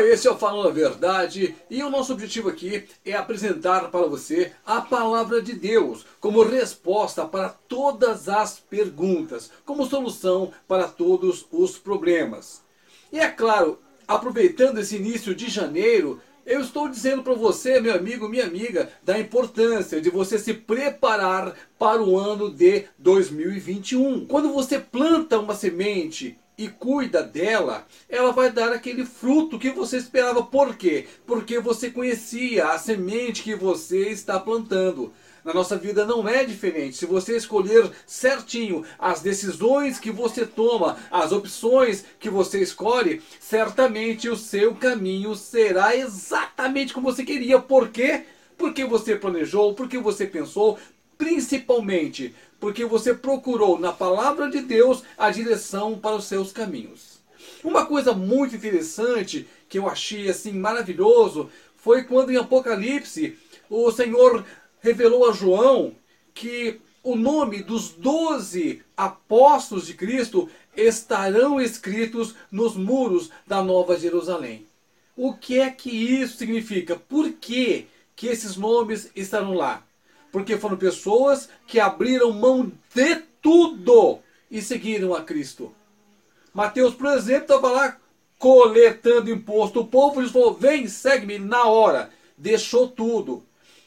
Oi, esse é o Falando a Verdade e o nosso objetivo aqui é apresentar para você a palavra de Deus como resposta para todas as perguntas, como solução para todos os problemas. E é claro, aproveitando esse início de janeiro, eu estou dizendo para você, meu amigo, minha amiga, da importância de você se preparar para o ano de 2021. Quando você planta uma semente e cuida dela, ela vai dar aquele fruto que você esperava. Por quê? Porque você conhecia a semente que você está plantando. Na nossa vida não é diferente. Se você escolher certinho as decisões que você toma, as opções que você escolhe, certamente o seu caminho será exatamente como você queria. Por quê? Porque você planejou, porque você pensou, principalmente porque você procurou na palavra de Deus a direção para os seus caminhos. Uma coisa muito interessante que eu achei assim maravilhoso foi quando em Apocalipse o Senhor revelou a João que o nome dos doze apóstolos de Cristo estarão escritos nos muros da Nova Jerusalém. O que é que isso significa? Por que, que esses nomes estarão lá? Porque foram pessoas que abriram mão de tudo e seguiram a Cristo. Mateus, por exemplo, estava lá coletando imposto. O povo falou: vem, segue-me na hora. Deixou tudo.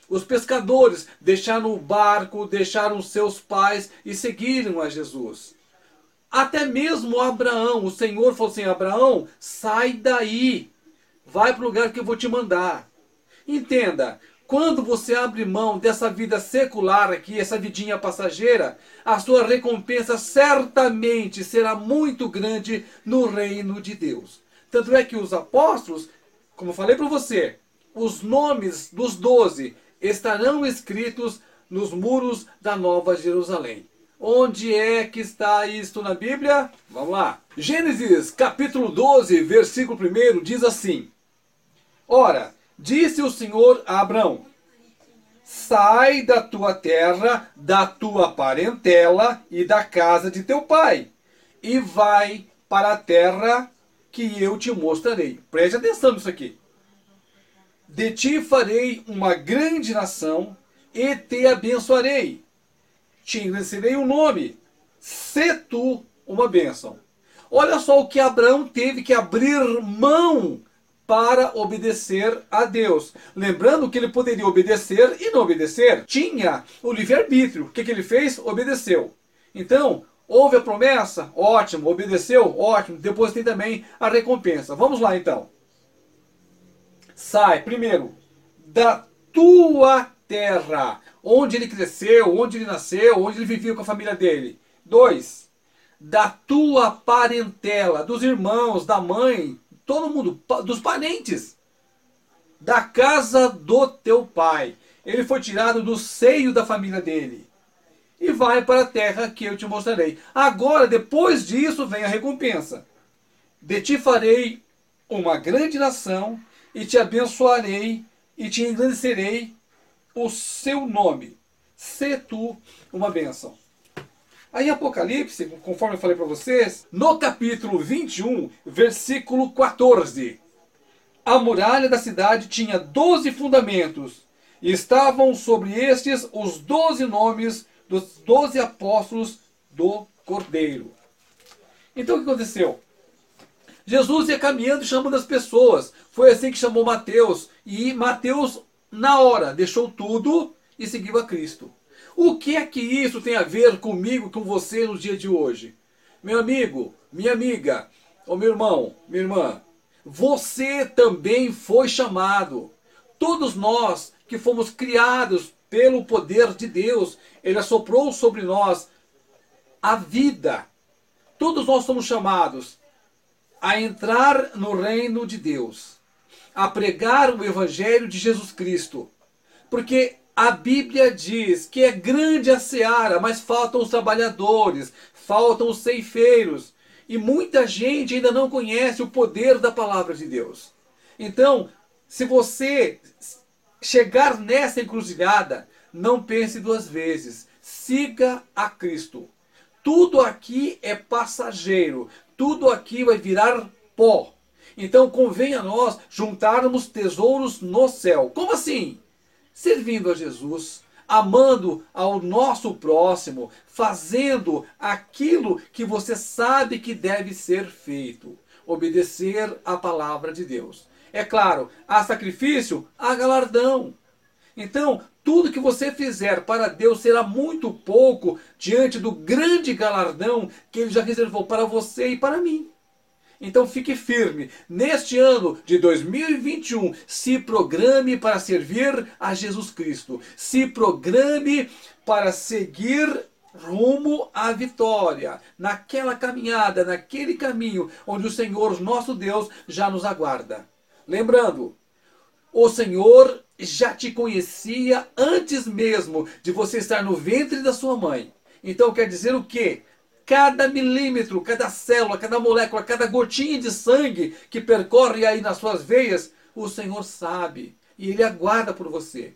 Os pescadores deixaram o barco, deixaram seus pais e seguiram a Jesus. Até mesmo Abraão, o Senhor falou assim: Abraão, sai daí, vai para o lugar que eu vou te mandar. Entenda, quando você abre mão dessa vida secular aqui, essa vidinha passageira, a sua recompensa certamente será muito grande no reino de Deus. Tanto é que os apóstolos, como falei para você, os nomes dos doze estarão escritos nos muros da Nova Jerusalém. Onde é que está isto na Bíblia? Vamos lá. Gênesis capítulo 12, versículo 1 diz assim: Ora, disse o Senhor a Abraão: Sai da tua terra, da tua parentela e da casa de teu pai, e vai para a terra que eu te mostrarei. Preste atenção nisso aqui. De ti farei uma grande nação e te abençoarei. Te engrandecerei o nome. Se tu uma bênção. Olha só o que Abraão teve que abrir mão para obedecer a Deus. Lembrando que ele poderia obedecer e não obedecer. Tinha o livre-arbítrio. O que, que ele fez? Obedeceu. Então, houve a promessa? Ótimo. Obedeceu? Ótimo. Depois tem também a recompensa. Vamos lá então sai, primeiro, da tua terra, onde ele cresceu, onde ele nasceu, onde ele vivia com a família dele. Dois, da tua parentela, dos irmãos, da mãe, todo mundo, dos parentes, da casa do teu pai. Ele foi tirado do seio da família dele. E vai para a terra que eu te mostrarei. Agora, depois disso, vem a recompensa. De ti farei uma grande nação e te abençoarei e te engrandecerei o seu nome. Se tu uma bênção. Aí Apocalipse, conforme eu falei para vocês, no capítulo 21, versículo 14. A muralha da cidade tinha doze fundamentos, e estavam sobre estes os doze nomes dos doze apóstolos do Cordeiro. Então o que aconteceu? Jesus ia caminhando e chamando as pessoas. Foi assim que chamou Mateus. E Mateus, na hora, deixou tudo e seguiu a Cristo. O que é que isso tem a ver comigo, com você no dia de hoje? Meu amigo, minha amiga, ou meu irmão, minha irmã, você também foi chamado. Todos nós que fomos criados pelo poder de Deus, Ele assoprou sobre nós a vida. Todos nós somos chamados a entrar no reino de Deus, a pregar o evangelho de Jesus Cristo. Porque a Bíblia diz que é grande a seara, mas faltam os trabalhadores, faltam os ceifeiros. E muita gente ainda não conhece o poder da palavra de Deus. Então, se você chegar nessa encruzilhada, não pense duas vezes. Siga a Cristo. Tudo aqui é passageiro tudo aqui vai virar pó. Então convém a nós juntarmos tesouros no céu. Como assim? Servindo a Jesus, amando ao nosso próximo, fazendo aquilo que você sabe que deve ser feito. Obedecer a palavra de Deus. É claro, há sacrifício, há galardão. Então, tudo que você fizer para Deus será muito pouco diante do grande galardão que Ele já reservou para você e para mim. Então fique firme. Neste ano de 2021, se programe para servir a Jesus Cristo. Se programe para seguir rumo à vitória, naquela caminhada, naquele caminho onde o Senhor, nosso Deus, já nos aguarda. Lembrando, o Senhor já te conhecia antes mesmo de você estar no ventre da sua mãe. Então quer dizer o quê? Cada milímetro, cada célula, cada molécula, cada gotinha de sangue que percorre aí nas suas veias, o Senhor sabe. E Ele aguarda por você.